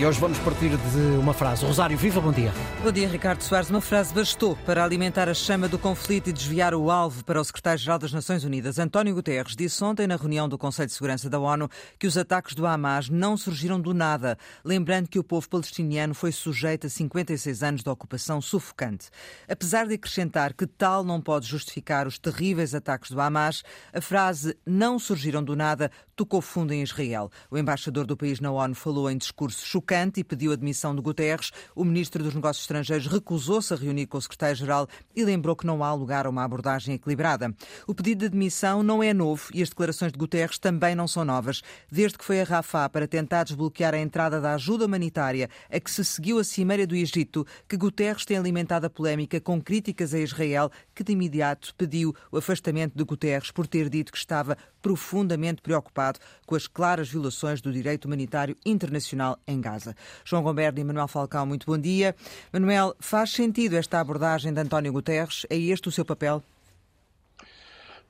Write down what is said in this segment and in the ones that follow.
E hoje vamos partir de uma frase. Rosário, viva, bom dia. Bom dia, Ricardo Soares. Uma frase bastou para alimentar a chama do conflito e desviar o alvo para o secretário-geral das Nações Unidas. António Guterres disse ontem na reunião do Conselho de Segurança da ONU que os ataques do Hamas não surgiram do nada, lembrando que o povo palestiniano foi sujeito a 56 anos de ocupação sufocante. Apesar de acrescentar que tal não pode justificar os terríveis ataques do Hamas, a frase não surgiram do nada tocou fundo em Israel. O embaixador do país na ONU falou em discurso chocante e pediu a demissão de Guterres. O ministro dos Negócios Estrangeiros recusou-se a reunir com o secretário-geral e lembrou que não há lugar a uma abordagem equilibrada. O pedido de demissão não é novo e as declarações de Guterres também não são novas. Desde que foi a Rafah para tentar desbloquear a entrada da ajuda humanitária a que se seguiu a Cimeira do Egito, que Guterres tem alimentado a polémica com críticas a Israel, que de imediato pediu o afastamento de Guterres por ter dito que estava profundamente preocupado com as claras violações do direito humanitário internacional em Gaza. João Gomberto e Manuel Falcão, muito bom dia. Manuel, faz sentido esta abordagem de António Guterres? É este o seu papel?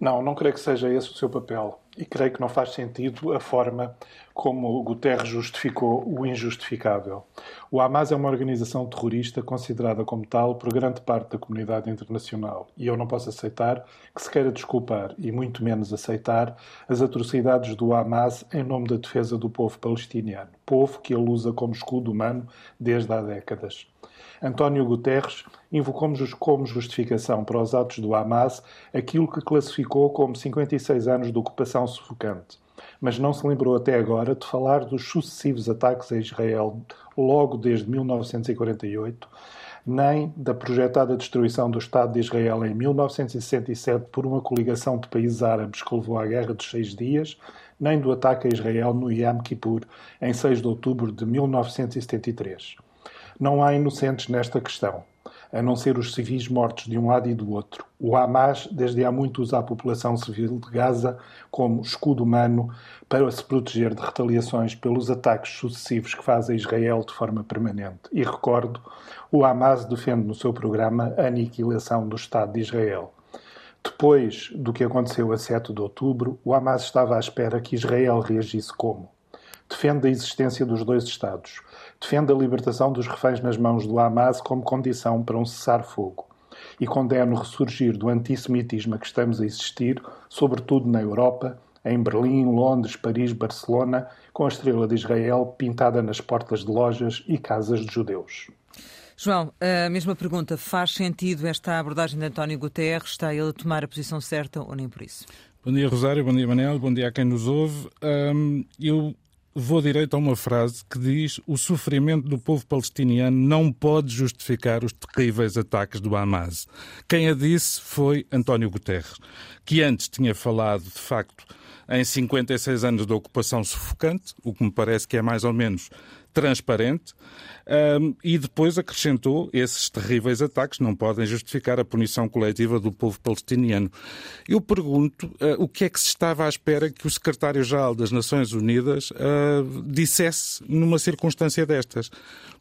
Não, não creio que seja esse o seu papel. E creio que não faz sentido a forma como Guterres justificou o injustificável. O Hamas é uma organização terrorista considerada como tal por grande parte da comunidade internacional. E eu não posso aceitar que se queira desculpar, e muito menos aceitar, as atrocidades do Hamas em nome da defesa do povo palestiniano. Povo que ele usa como escudo humano desde há décadas. António Guterres invocou como justificação para os atos do Hamas aquilo que classificou como 56 anos de ocupação sufocante. Mas não se lembrou até agora de falar dos sucessivos ataques a Israel logo desde 1948, nem da projetada destruição do Estado de Israel em 1967 por uma coligação de países árabes que levou à Guerra dos Seis Dias, nem do ataque a Israel no Yom Kippur em 6 de outubro de 1973. Não há inocentes nesta questão, a não ser os civis mortos de um lado e do outro. O Hamas, desde há muito, usa a população civil de Gaza como escudo humano para se proteger de retaliações pelos ataques sucessivos que faz a Israel de forma permanente. E recordo, o Hamas defende no seu programa a aniquilação do Estado de Israel. Depois do que aconteceu a 7 de outubro, o Hamas estava à espera que Israel reagisse como? Defende a existência dos dois Estados defende a libertação dos reféns nas mãos do Hamas como condição para um cessar-fogo e condena o ressurgir do antissemitismo a que estamos a existir, sobretudo na Europa, em Berlim, Londres, Paris, Barcelona, com a estrela de Israel pintada nas portas de lojas e casas de judeus. João, a mesma pergunta. Faz sentido esta abordagem de António Guterres? Está ele a tomar a posição certa ou nem por isso? Bom dia, Rosário. Bom dia, Manel. Bom dia a quem nos ouve. Um, eu vou direito a uma frase que diz: o sofrimento do povo palestiniano não pode justificar os terríveis ataques do Hamas. Quem a disse foi António Guterres, que antes tinha falado, de facto, em 56 anos de ocupação sufocante, o que me parece que é mais ou menos transparente, um, e depois acrescentou esses terríveis ataques não podem justificar a punição coletiva do povo palestiniano. Eu pergunto uh, o que é que se estava à espera que o secretário-geral das Nações Unidas uh, dissesse numa circunstância destas,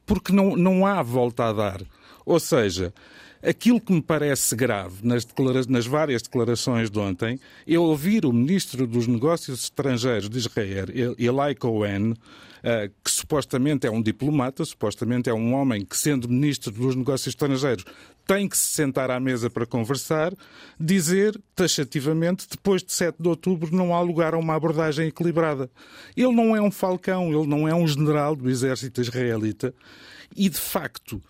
porque não, não há volta a dar. Ou seja, Aquilo que me parece grave nas, nas, várias declarações de ontem é ouvir o ministro dos Negócios Estrangeiros de Israel, Eli Cohen, eh, que supostamente é um diplomata, supostamente é um homem que, sendo ministro dos Negócios Estrangeiros, tem que se sentar à mesa para conversar, dizer taxativamente, depois de 7 de outubro não há lugar a uma abordagem equilibrada. Ele não é um falcão, ele não é um general do exército israelita e, de facto,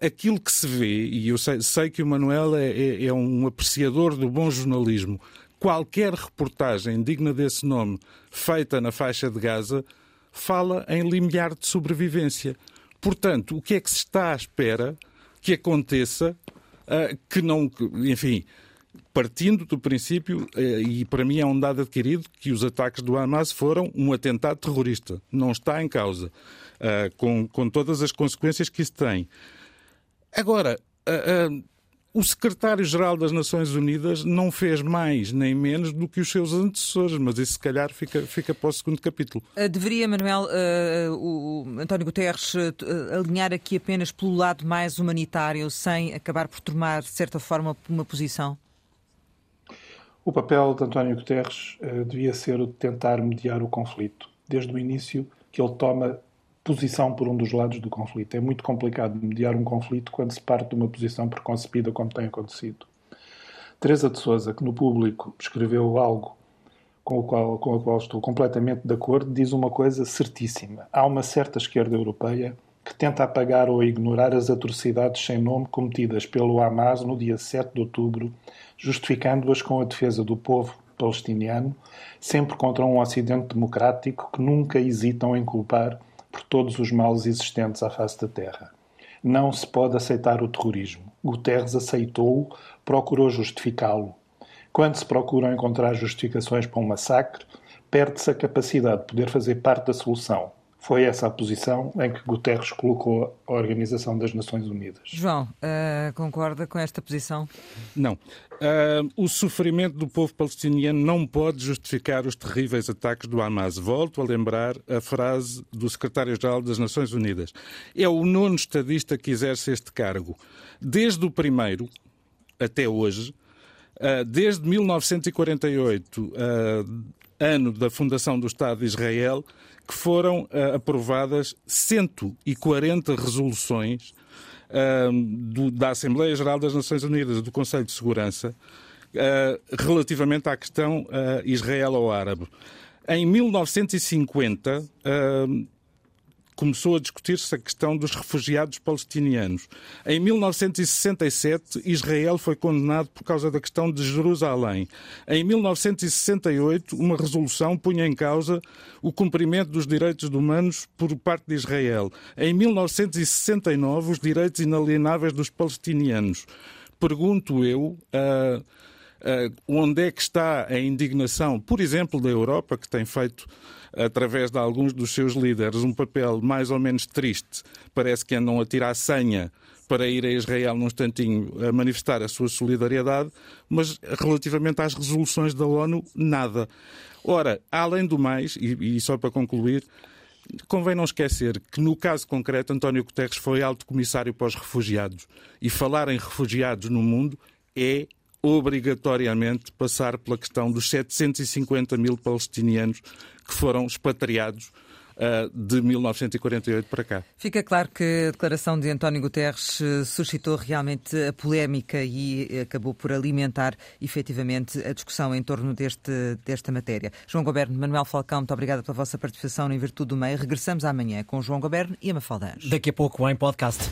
aquilo que se vê, e eu sei, sei que o Manuel é, é, é, um apreciador do bom jornalismo, qualquer reportagem digna desse nome feita na faixa de Gaza fala em limiar de sobrevivência. Portanto, o que é que se está à espera que aconteça uh, que não. Enfim, partindo do princípio, uh, e para mim é um dado adquirido, que os ataques do Hamas foram um atentado terrorista. Não está em causa, uh, com, com todas as consequências que isso tem. Agora, uh, uh, o secretário-geral das Nações Unidas não fez mais nem menos do que os seus antecessores, mas isso se calhar fica, fica para o segundo capítulo. Uh, deveria, Manuel, o António Guterres alinhar aqui apenas pelo lado mais humanitário, sem acabar por tomar, de certa forma, uma posição? O papel de António Guterres devia ser o de tentar mediar o conflito. Desde o início que ele toma posição por um dos lados do conflito. É muito complicado mediar um conflito quando se parte de uma posição preconcebida, como tem acontecido. Teresa de Souza, que no público escreveu algo com, o qual, com a qual estou completamente de acordo, diz uma coisa certíssima. Há uma certa esquerda europeia que tenta apagar ou ignorar as atrocidades sem nome cometidas pelo Hamas no dia 7 de outubro, justificando-as com a defesa do povo palestiniano, sempre contra um Ocidente democrático que nunca hesitam em culpar por todos os males existentes à face da Terra. Não se pode aceitar o terrorismo. Guterres aceitou-o, procurou justificá-lo. Quando se procuram encontrar justificações para um massacre, perde-se a capacidade de poder fazer parte da solução. Foi essa a posição em que Guterres colocou a Organização das Nações Unidas. João, uh, concorda com esta posição? Não. Uh, o sofrimento do povo palestiniano não pode justificar os terríveis ataques do Hamas. Volto a lembrar a frase do secretário-geral das Nações Unidas. É o nono estadista que exerce este cargo. Desde o primeiro até hoje, uh, desde 1948, ano da fundação do Estado de Israel, que foram uh, aprovadas 140 resoluções uh, do, da Assembleia Geral das Nações Unidas, do Conselho de Segurança, uh, relativamente à questão israelo-árabe. Em 1950, começou a discutir-se a questão dos refugiados palestinianos. Em 1967, Israel foi condenado por causa da questão de Jerusalém. Em 1968, uma resolução punha em causa o cumprimento dos direitos humanos por parte de Israel. Em 1969, os direitos inalienáveis dos palestinianos. Pergunto eu. Uh, onde é que está a indignação, por exemplo, da Europa, que tem feito através de alguns dos seus líderes, um papel mais ou menos triste. Parece que andam a tirar senha para ir a Israel num instantinho a manifestar a sua solidariedade, mas relativamente às resoluções da ONU, nada. Ora, além do mais, e, e só para concluir, Convém não esquecer que, no caso concreto, António Guterres foi alto comissário para os refugiados. E falar em refugiados no mundo é obrigatoriamente passar pela questão dos 750 mil palestinianos que foram expatriados uh, de 1948 para cá. Fica claro que a declaração de António Guterres eh, suscitou realmente a polémica e acabou por alimentar efetivamente a discussão em torno deste, desta matéria. João Goberno, Manuel Falcão, muito obrigada pela vossa participação Em Virtude do Meio. Regressamos amanhã com João Goberno e a Mafalda Daqui a pouco em podcast.